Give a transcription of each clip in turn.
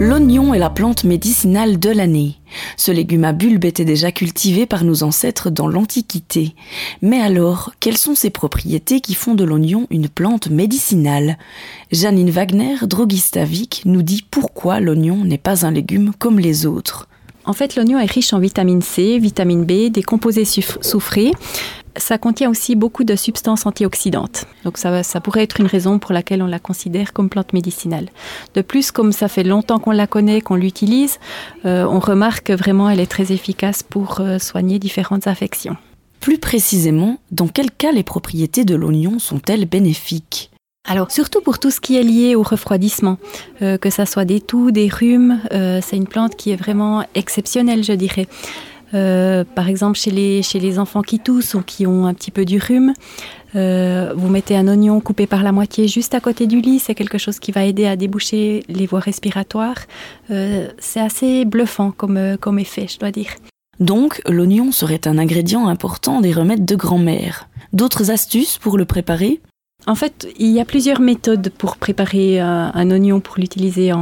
L'oignon est la plante médicinale de l'année. Ce légume à bulbe était déjà cultivé par nos ancêtres dans l'Antiquité. Mais alors, quelles sont ses propriétés qui font de l'oignon une plante médicinale? Janine Wagner, droguiste à Vic, nous dit pourquoi l'oignon n'est pas un légume comme les autres. En fait, l'oignon est riche en vitamine C, vitamine B, des composés soufrés ça contient aussi beaucoup de substances antioxydantes. Donc ça, ça, pourrait être une raison pour laquelle on la considère comme plante médicinale. De plus, comme ça fait longtemps qu'on la connaît, qu'on l'utilise, euh, on remarque que vraiment elle est très efficace pour euh, soigner différentes infections. Plus précisément, dans quel cas les propriétés de l'oignon sont-elles bénéfiques? Alors surtout pour tout ce qui est lié au refroidissement, euh, que ça soit des toux, des rhumes, c'est une plante qui est vraiment exceptionnelle, je dirais. Euh, par exemple, chez les, chez les enfants qui toussent ou qui ont un petit peu du rhume, euh, vous mettez un oignon coupé par la moitié juste à côté du lit, c'est quelque chose qui va aider à déboucher les voies respiratoires. Euh, c'est assez bluffant comme, comme effet, je dois dire. Donc, l'oignon serait un ingrédient important des remèdes de grand-mère. D'autres astuces pour le préparer? En fait, il y a plusieurs méthodes pour préparer euh, un oignon pour l'utiliser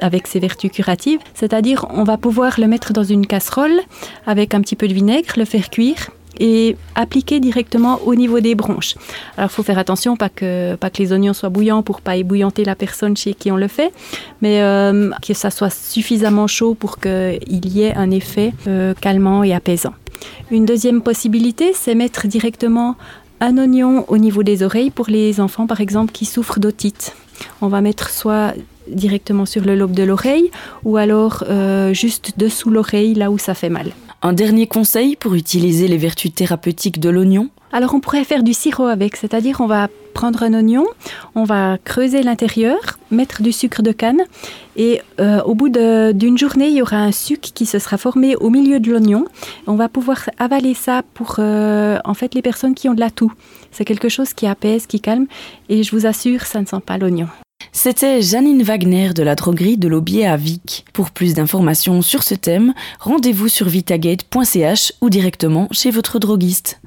avec ses vertus curatives. C'est-à-dire, on va pouvoir le mettre dans une casserole avec un petit peu de vinaigre, le faire cuire et appliquer directement au niveau des bronches. Alors, il faut faire attention, pas que, les oignons soient bouillants pour pas ébouillanter la personne chez qui on le fait, mais euh, que ça soit suffisamment chaud pour qu'il y ait un effet euh, calmant et apaisant. Une deuxième possibilité, c'est mettre directement un oignon au niveau des oreilles pour les enfants, par exemple, qui souffrent d'otite. On va mettre soit directement sur le lobe de l'oreille ou alors euh, juste dessous l'oreille, là où ça fait mal. Un dernier conseil pour utiliser les vertus thérapeutiques de l'oignon? Alors on pourrait faire du sirop avec, c'est-à-dire on va prendre un oignon, on va creuser l'intérieur, mettre du sucre de canne et euh, au bout d'une journée, il y aura un suc qui se sera formé au milieu de l'oignon. On va pouvoir avaler ça pour euh, en fait les personnes qui ont de la toux. C'est quelque chose qui apaise, qui calme et je vous assure, ça ne sent pas l'oignon. C'était Janine Wagner de la droguerie de l'Aubier à Vic. Pour plus d'informations sur ce thème, rendez-vous sur vitagate.ch ou directement chez votre droguiste.